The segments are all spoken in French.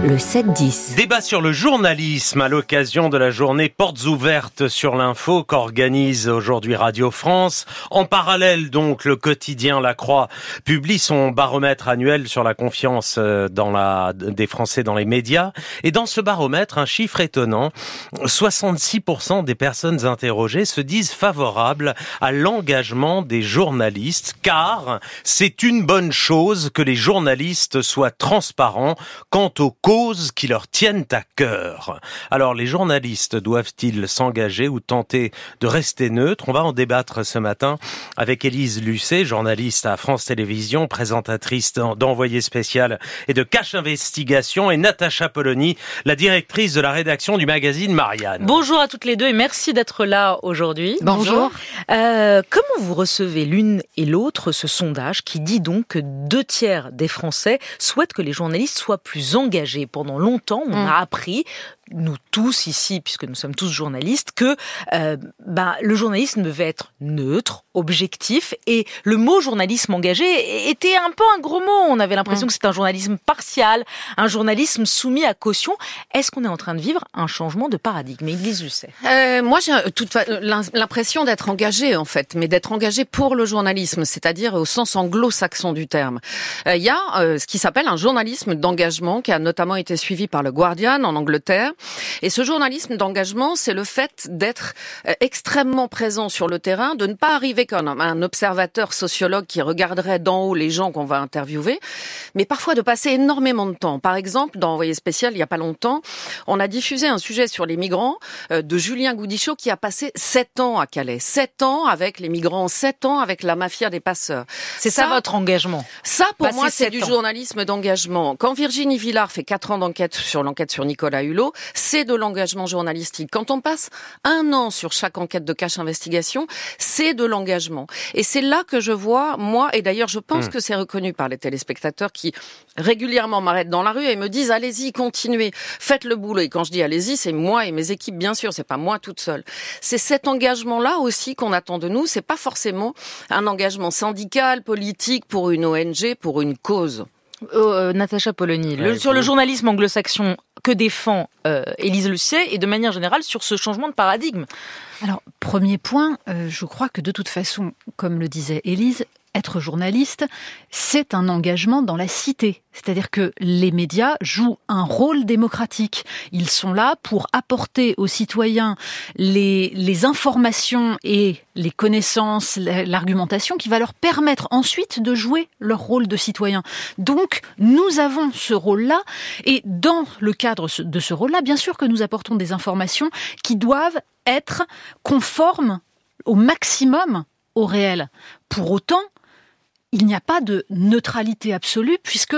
le 7-10. Débat sur le journalisme à l'occasion de la journée Portes ouvertes sur l'info qu'organise aujourd'hui Radio France. En parallèle, donc, le quotidien La Croix publie son baromètre annuel sur la confiance euh, dans la, des Français dans les médias. Et dans ce baromètre, un chiffre étonnant, 66% des personnes interrogées se disent favorables à l'engagement des journalistes car c'est une bonne chose que les journalistes soient transparents quant aux causes qui leur tiennent à cœur. Alors les journalistes doivent-ils s'engager ou tenter de rester neutres? On va en débattre ce matin avec Élise Lucet, journaliste à France Télévisions, présentatrice d'Envoyé spécial et de Cache Investigation, et Natacha Polony, la directrice de la rédaction du magazine Marianne. Bonjour à toutes les deux et merci d'être là aujourd'hui. Bonjour. Euh, comment vous recevez l'une et l'autre ce sondage qui dit donc que deux tiers des Français souhaitent que les journalistes soient plus engagés? Pendant longtemps, on a mm. appris nous tous ici, puisque nous sommes tous journalistes, que euh, ben, le journalisme devait être neutre, objectif, et le mot journalisme engagé était un peu un gros mot. On avait l'impression mm. que c'était un journalisme partial, un journalisme soumis à caution. Est-ce qu'on est en train de vivre un changement de paradigme? Église Lucet euh, Moi, j'ai l'impression d'être engagé, en fait, mais d'être engagé pour le journalisme, c'est-à-dire au sens anglo-saxon du terme. Euh, il y a euh, ce qui s'appelle un journalisme d'engagement, qui a notamment été suivi par le Guardian en Angleterre, et ce journalisme d'engagement, c'est le fait d'être euh, extrêmement présent sur le terrain, de ne pas arriver comme un observateur sociologue qui regarderait d'en haut les gens qu'on va interviewer, mais parfois de passer énormément de temps. Par exemple, dans Envoyé spécial, il n'y a pas longtemps, on a diffusé un sujet sur les migrants euh, de Julien Goudichaud qui a passé sept ans à Calais. Sept ans avec les migrants, sept ans avec la mafia des passeurs. C'est ça, votre engagement? Ça, pour moi, c'est du journalisme d'engagement. Quand Virginie Villard fait quatre ans d'enquête sur l'enquête sur Nicolas Hulot, c'est de l'engagement journalistique. Quand on passe un an sur chaque enquête de cache investigation, c'est de l'engagement. Et c'est là que je vois, moi, et d'ailleurs je pense hmm. que c'est reconnu par les téléspectateurs qui régulièrement m'arrêtent dans la rue et me disent allez-y, continuez, faites le boulot. Et quand je dis allez-y, c'est moi et mes équipes, bien sûr, c'est pas moi toute seule. C'est cet engagement-là aussi qu'on attend de nous. C'est pas forcément un engagement syndical, politique, pour une ONG, pour une cause. Euh, Natacha Polony, sur le journalisme anglo-saxon que défend euh, Élise Lucet et de manière générale sur ce changement de paradigme. Alors, premier point, euh, je crois que de toute façon, comme le disait Élise, être journaliste, c'est un engagement dans la cité. C'est-à-dire que les médias jouent un rôle démocratique. Ils sont là pour apporter aux citoyens les, informations et les connaissances, l'argumentation qui va leur permettre ensuite de jouer leur rôle de citoyen. Donc, nous avons ce rôle-là et dans le cadre de ce rôle-là, bien sûr que nous apportons des informations qui doivent être conformes au maximum au réel. Pour autant, il n'y a pas de neutralité absolue puisque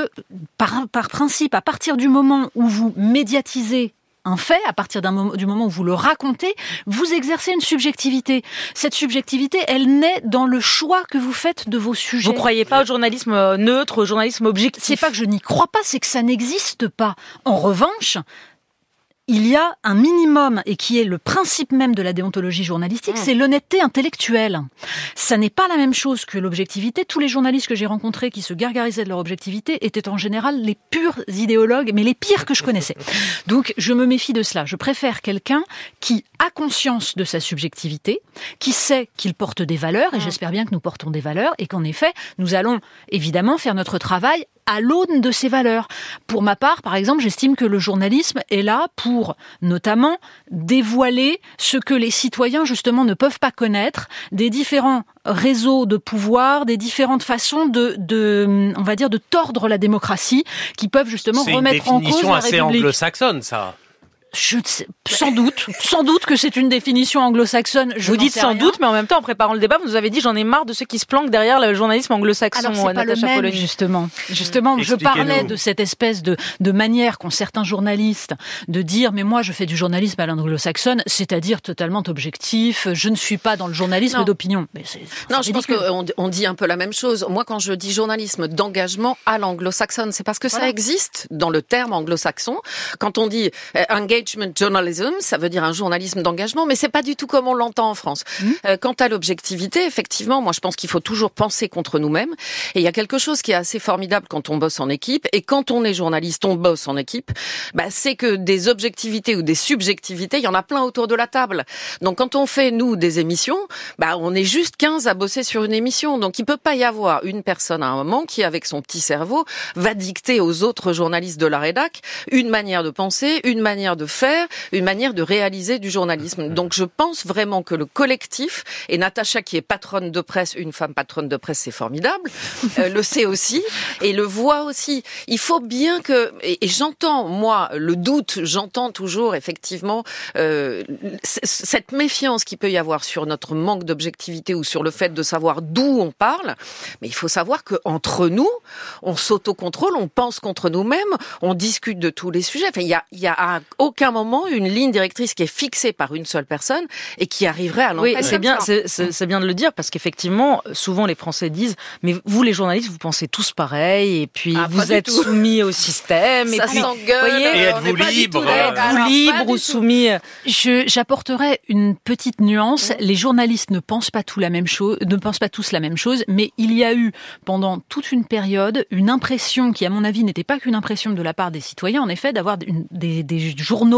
par, par principe, à partir du moment où vous médiatisez un fait, à partir d'un moment, du moment où vous le racontez, vous exercez une subjectivité. Cette subjectivité, elle naît dans le choix que vous faites de vos sujets. Vous croyez pas au journalisme euh, neutre, au journalisme objectif? C'est pas que je n'y crois pas, c'est que ça n'existe pas. En revanche, il y a un minimum et qui est le principe même de la déontologie journalistique, mmh. c'est l'honnêteté intellectuelle. Ça n'est pas la même chose que l'objectivité. Tous les journalistes que j'ai rencontrés qui se gargarisaient de leur objectivité étaient en général les purs idéologues, mais les pires que je connaissais. Donc je me méfie de cela. Je préfère quelqu'un qui a conscience de sa subjectivité, qui sait qu'il porte des valeurs, et mmh. j'espère bien que nous portons des valeurs, et qu'en effet, nous allons évidemment faire notre travail à l'aune de ces valeurs. Pour ma part, par exemple, j'estime que le journalisme est là pour notamment dévoiler ce que les citoyens justement ne peuvent pas connaître des différents réseaux de pouvoir, des différentes façons de, de on va dire, de tordre la démocratie qui peuvent justement remettre en cause la République. C'est assez anglo-saxonne, ça. Je sans doute, sans doute que c'est une définition anglo-saxonne. vous dites sans doute, mais en même temps, en préparant le débat, vous nous avez dit j'en ai marre de ceux qui se planquent derrière le journalisme anglo-saxon. Alors c'est pas le même, justement. Justement, je parlais de cette espèce de, de manière qu'ont certains journalistes de dire mais moi je fais du journalisme à l'anglo-saxonne, c'est-à-dire totalement objectif. Je ne suis pas dans le journalisme d'opinion. Non, je pense qu'on on dit un peu la même chose. Moi, quand je dis journalisme d'engagement à l'anglo-saxonne, c'est parce que ça existe dans le terme anglo-saxon. Quand on dit euh, engage engagement journalism, ça veut dire un journalisme d'engagement, mais c'est pas du tout comme on l'entend en France. Mmh. Euh, quant à l'objectivité, effectivement, moi je pense qu'il faut toujours penser contre nous-mêmes. Et il y a quelque chose qui est assez formidable quand on bosse en équipe, et quand on est journaliste, on bosse en équipe. Bah, c'est que des objectivités ou des subjectivités, il y en a plein autour de la table. Donc quand on fait nous des émissions, bah on est juste 15 à bosser sur une émission. Donc il peut pas y avoir une personne à un moment qui avec son petit cerveau va dicter aux autres journalistes de la rédac une manière de penser, une manière de faire, une manière de réaliser du journalisme. Donc je pense vraiment que le collectif et Natacha qui est patronne de presse, une femme patronne de presse, c'est formidable, euh, le sait aussi et le voit aussi. Il faut bien que et, j'entends moi le doute, j'entends toujours effectivement euh, cette méfiance qu'il peut y avoir sur notre manque d'objectivité ou sur le fait de savoir d'où on parle. Mais il faut savoir que entre nous, on s'autocontrôle, on pense contre nous-mêmes, on discute de tous les sujets. Enfin, il y a, y a aucun moment une ligne directrice qui est fixée par une seule personne et qui arriverait à l'entendre. Oui, c'est bien, c'est bien de le dire parce qu'effectivement, souvent les Français disent, mais vous les journalistes, vous pensez tous pareil et puis ah, vous êtes soumis au système. Ça et s'engueule. Et êtes-vous libre Êtes-vous libre ou soumis? J'apporterais une petite nuance. Les journalistes ne pensent pas tout la même chose, ne pensent pas tous la même chose, mais il y a eu pendant toute une période une impression qui, à mon avis, n'était pas qu'une impression de la part des citoyens, en effet, d'avoir des, des, journaux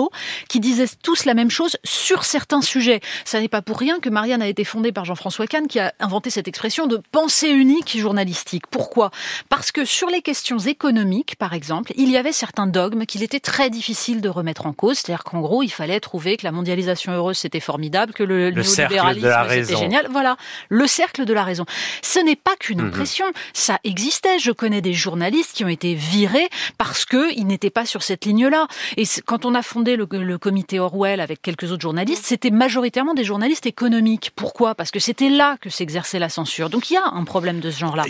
qui disaient tous la même chose sur certains sujets. Ça n'est pas pour rien que Marianne a été fondée par Jean-François Kahn, qui a inventé cette expression de pensée unique journalistique. Pourquoi? Parce que sur les questions économiques, par exemple, il y avait certains dogmes qu'il était très difficile de remettre en cause. C'est-à-dire qu'en gros, il fallait trouver que la mondialisation heureuse c'était formidable, que le, le néolibéralisme c'était génial. Voilà, le cercle de la raison. Ce n'est pas qu'une mhm. impression, ça existait. Je connais des journalistes qui ont été virés parce que ils n'étaient pas sur cette ligne-là. Et quand on a fondé le, le comité Orwell avec quelques autres journalistes, c'était majoritairement des journalistes économiques. Pourquoi? Parce que c'était là que s'exerçait la censure. Donc il y a un problème de ce genre-là.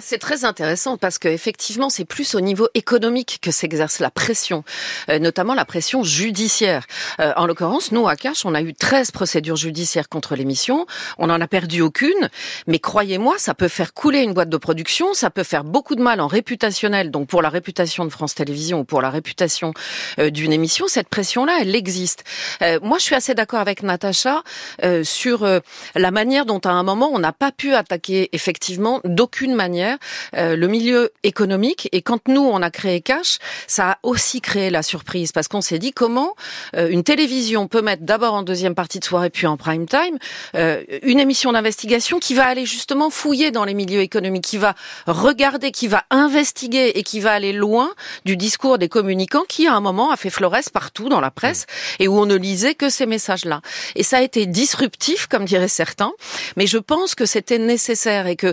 C'est très intéressant parce que effectivement, c'est plus au niveau économique que s'exerce la pression, euh, notamment la pression judiciaire. Euh, en l'occurrence, nous à Cash, on a eu 13 procédures judiciaires contre l'émission. On n'en a perdu aucune, mais croyez-moi, ça peut faire couler une boîte de production, ça peut faire beaucoup de mal en réputationnel, donc pour la réputation de France Télévisions ou pour la réputation euh, d'une émission. Cette pression-là, elle existe. moi, je suis assez d'accord avec Natacha sur la manière dont à un moment on n'a pas pu attaquer effectivement d'aucune manière le milieu économique. Et quand nous on a créé Cash, ça a aussi créé la surprise parce qu'on s'est dit comment euh, une télévision peut mettre d'abord en deuxième partie de soirée puis en prime time euh, une émission d'investigation qui va aller justement fouiller dans les milieux économiques, qui va regarder, qui va investiguer et qui va aller loin du discours des communicants qui à un moment a fait florès partout dans la presse et où on ne lisait que ces messages-là. Et ça a été disruptif, comme diraient certains, mais je pense que c'était nécessaire et que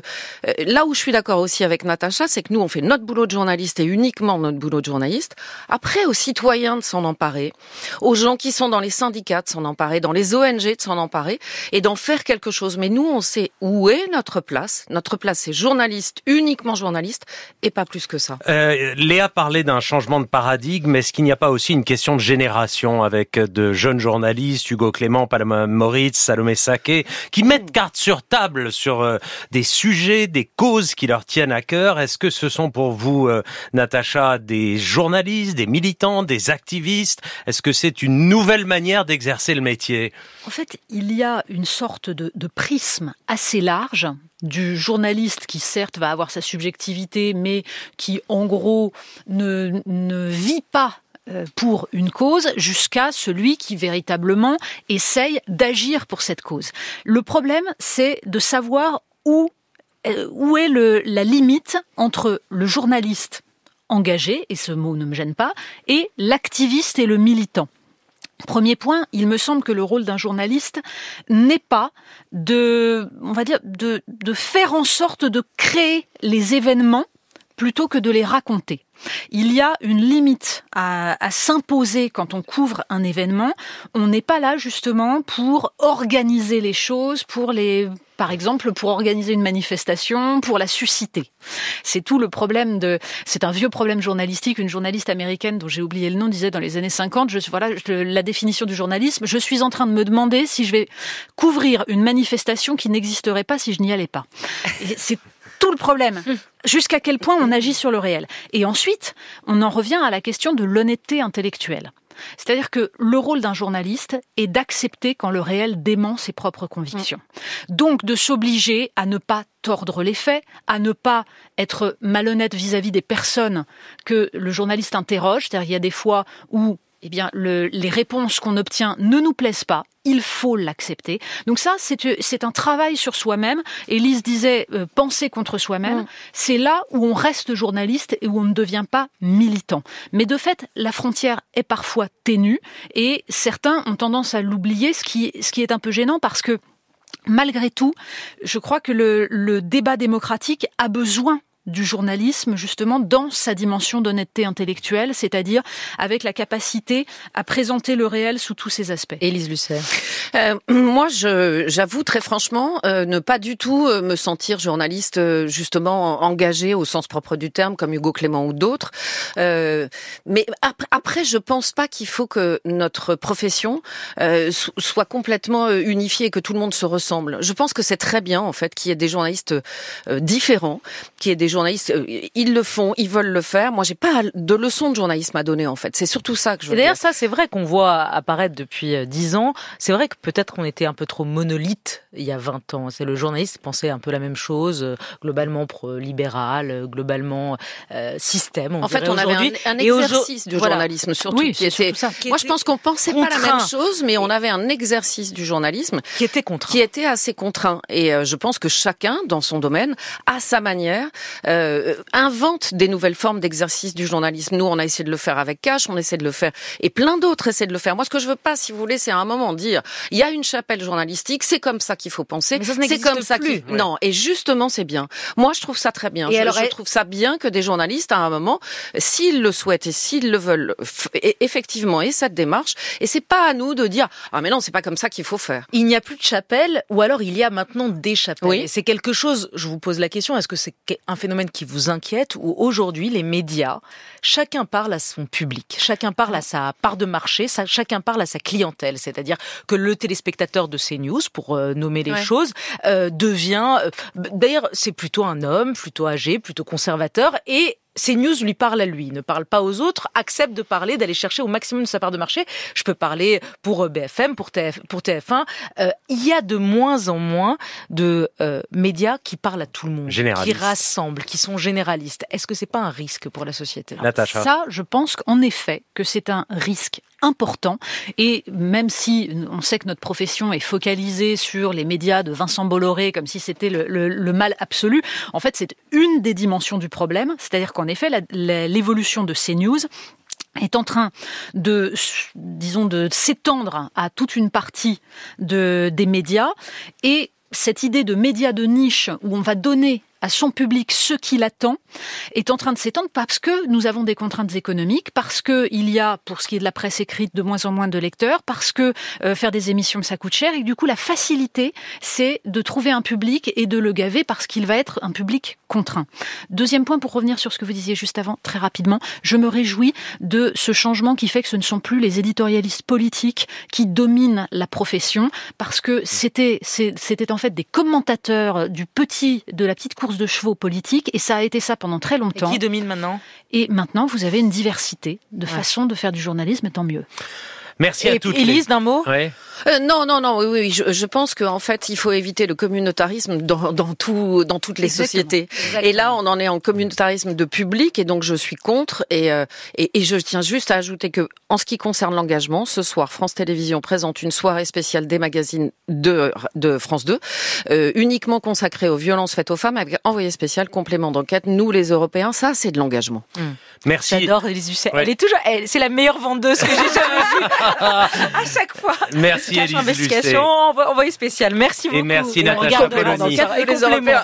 euh, là où je suis d'accord aussi avec Natacha, c'est que nous on fait notre boulot de journaliste et uniquement notre boulot de journaliste. Après, aux citoyens de s'en emparer, aux gens qui sont dans les syndicats de s'en emparer, dans les ONG de s'en emparer et d'en faire quelque chose. Mais nous, on sait où est notre place. Notre place, c'est journaliste, uniquement journaliste, et pas plus que ça. Euh, Léa parlait d'un changement de paradigme. Est-ce qu'il n'y a pas aussi une question de génération avec de jeunes journalistes, Hugo Clément, Paloma Moritz, Salomé Saké, qui mettent carte sur table sur euh, des sujets, des causes qui leur tiennent à cœur. Est-ce que ce sont pour vous, euh, Natacha, des journalistes, des militants, des activistes? Est-ce que c'est une nouvelle manière d'exercer le métier? En fait, il y a une sorte de, de prisme assez large du journaliste qui certes va avoir sa subjectivité, mais qui en gros ne, ne vit pas pour une cause jusqu'à celui qui véritablement essaye d'agir pour cette cause. Le problème, c'est de savoir où, euh, est la limite entre le journaliste engagé, et ce mot ne me gêne pas, et l'activiste et le militant. Premier point, il me semble que le rôle d'un journaliste n'est pas de, on va dire, de faire en sorte de créer les événements plutôt que de les raconter. Il y a une limite à, s'imposer quand on couvre un événement. On n'est pas là justement pour organiser les choses, pour les par exemple, pour organiser une manifestation, pour la susciter. C'est tout le problème de, c'est un vieux problème journalistique. Une journaliste américaine dont j'ai oublié le nom disait dans les années 50, je, voilà, la définition du journalisme, je suis en train de me demander si je vais couvrir une manifestation qui n'existerait pas si je n'y allais pas. C'est tout le problème. Jusqu'à quel point on agit sur le réel. Et ensuite, on en revient à la question de l'honnêteté intellectuelle. C'est-à-dire que le rôle d'un journaliste est d'accepter quand le réel dément ses propres convictions. Donc de s'obliger à ne pas tordre les faits, à ne pas être malhonnête vis-à-vis des personnes que le journaliste interroge. C'est-à-dire il y a des fois où eh bien, les réponses qu'on obtient ne nous plaisent pas, il faut l'accepter. Donc ça, c'est un travail sur soi-même. Elise disait euh, penser contre soi-même. Mm. C'est là où on reste journaliste et où on ne devient pas militant. Mais de fait, la frontière est parfois ténue et certains ont tendance à l'oublier, ce qui, ce qui est un peu gênant parce que malgré tout, je crois que le débat démocratique a besoin du journalisme justement dans sa dimension d'honnêteté intellectuelle, c'est-à-dire avec la capacité à présenter le réel sous tous ses aspects. Élise Lucet. Euh, moi, j'avoue très franchement euh, ne pas du tout euh, me sentir journaliste justement engagé au sens propre du terme, comme Hugo Clément ou d'autres. Euh, mais après, je pense pas qu'il faut que notre profession soit complètement unifiée et que tout le monde se ressemble. Je pense que c'est très bien en fait qu'il y ait des journalistes différents, qu'il y ait des journalistes, euh, ils le font, ils veulent le faire. Moi, j'ai pas de leçon de journalisme à donner en fait. C'est surtout ça que je veux D'ailleurs, ça, c'est vrai qu'on voit apparaître depuis euh, dix ans. C'est vrai que peut-être on était un peu trop monolithe il y a 20 ans. C'est le journaliste pensait un peu la même chose, euh, globalement libéral, globalement système. en fait, on avait un, exercice du journalisme surtout qui était. Moi, je pense qu'on pensait pas la même chose, mais on avait un exercice du journalisme qui était contraint, qui était assez contraint. Et je pense que chacun, dans son domaine, à sa manière, euh, invente des nouvelles formes d'exercice du journalisme. Nous, on a essayé de le faire avec Cash, on essaie de le faire, et plein d'autres essaient de le faire. Moi, ce que je veux pas, si vous voulez, c'est à un moment dire, il y a une chapelle journalistique, c'est comme ça qu'il faut penser, c'est comme ça plus. Non, et justement, c'est bien. Moi, je trouve ça très bien. Et je, alors, je trouve ça bien que des journalistes, à un moment, s'ils le souhaitent et s'ils le veulent, effectivement, et cette démarche, et c'est pas à nous de dire, ah mais non, c'est pas comme ça qu'il faut faire. Il n'y a plus de chapelle, ou alors il y a maintenant des chapelles. Oui. C'est quelque chose, je vous pose la question, est-ce que c'est un phénomène qui vous inquiète où aujourd'hui les médias, chacun parle à son public, chacun parle à sa part de marché, chacun parle à sa clientèle. C'est-à-dire que le téléspectateur de CNews, pour euh, nommer les choses, euh, devient, euh, d'ailleurs c'est plutôt un homme, plutôt âgé, plutôt conservateur et news lui parlent à lui, ne parle pas aux autres, accepte de parler, d'aller chercher au maximum de sa part de marché. Je peux parler pour euh, BFM, pour, TF, pour TF1. Euh, il y a de moins en moins de euh, médias qui parlent à tout le monde, qui rassemblent, qui sont généralistes. Est-ce que c'est pas un risque pour la société? Ça, je pense qu'en effet que c'est un risque important. Et même si on sait que notre profession est focalisée sur les médias de Vincent Bolloré comme si c'était le, mal absolu, en fait c'est une des dimensions du problème. C'est-à-dire qu'en effet l'évolution de ces news est en train de, disons, de s'étendre à toute une partie de, des médias et cette idée de médias de niche où on va donner à son public ce qu'il attend est en train de s'étendre parce que nous avons des contraintes économiques, parce que il y a, pour ce qui est de la presse écrite, de moins en moins de lecteurs, parce que euh, faire des émissions ça coûte cher et du coup la facilité c'est de trouver un public et de le gaver parce qu'il va être un public contraint. Deuxième point pour revenir sur ce que vous disiez juste avant très rapidement, je me réjouis de ce changement qui fait que ce ne sont plus les éditorialistes politiques qui dominent la profession parce que c'était c'était en fait des commentateurs du petit de la petite cour de chevaux politiques et ça a été ça pendant très longtemps. Et qui domine maintenant? Et maintenant, vous avez une diversité de façons de faire du journalisme, tant mieux. Merci à toutes. Élise, d'un mot euh, non, non, non, oui, oui. Je, je pense qu'en fait, il faut éviter le communautarisme dans, dans, tout, dans toutes les sociétés. Et là, on en est en communautarisme de public, et donc je suis contre. Et, euh, et, et, je tiens juste à ajouter que, en ce qui concerne l'engagement, ce soir, France Télévisions présente une soirée spéciale des magazines de, de France 2, euh, uniquement consacrée aux violences faites aux femmes, avec envoyé spécial, complément d'enquête. Nous, les Européens, ça, c'est de l'engagement. Mmh. Merci. J'adore Élise Elle est toujours, c'est la meilleure vendeuse que j'ai jamais vue. à chaque fois. Merci. Merci Investigation, envoyé spécial. Merci beaucoup. Et merci les Européens.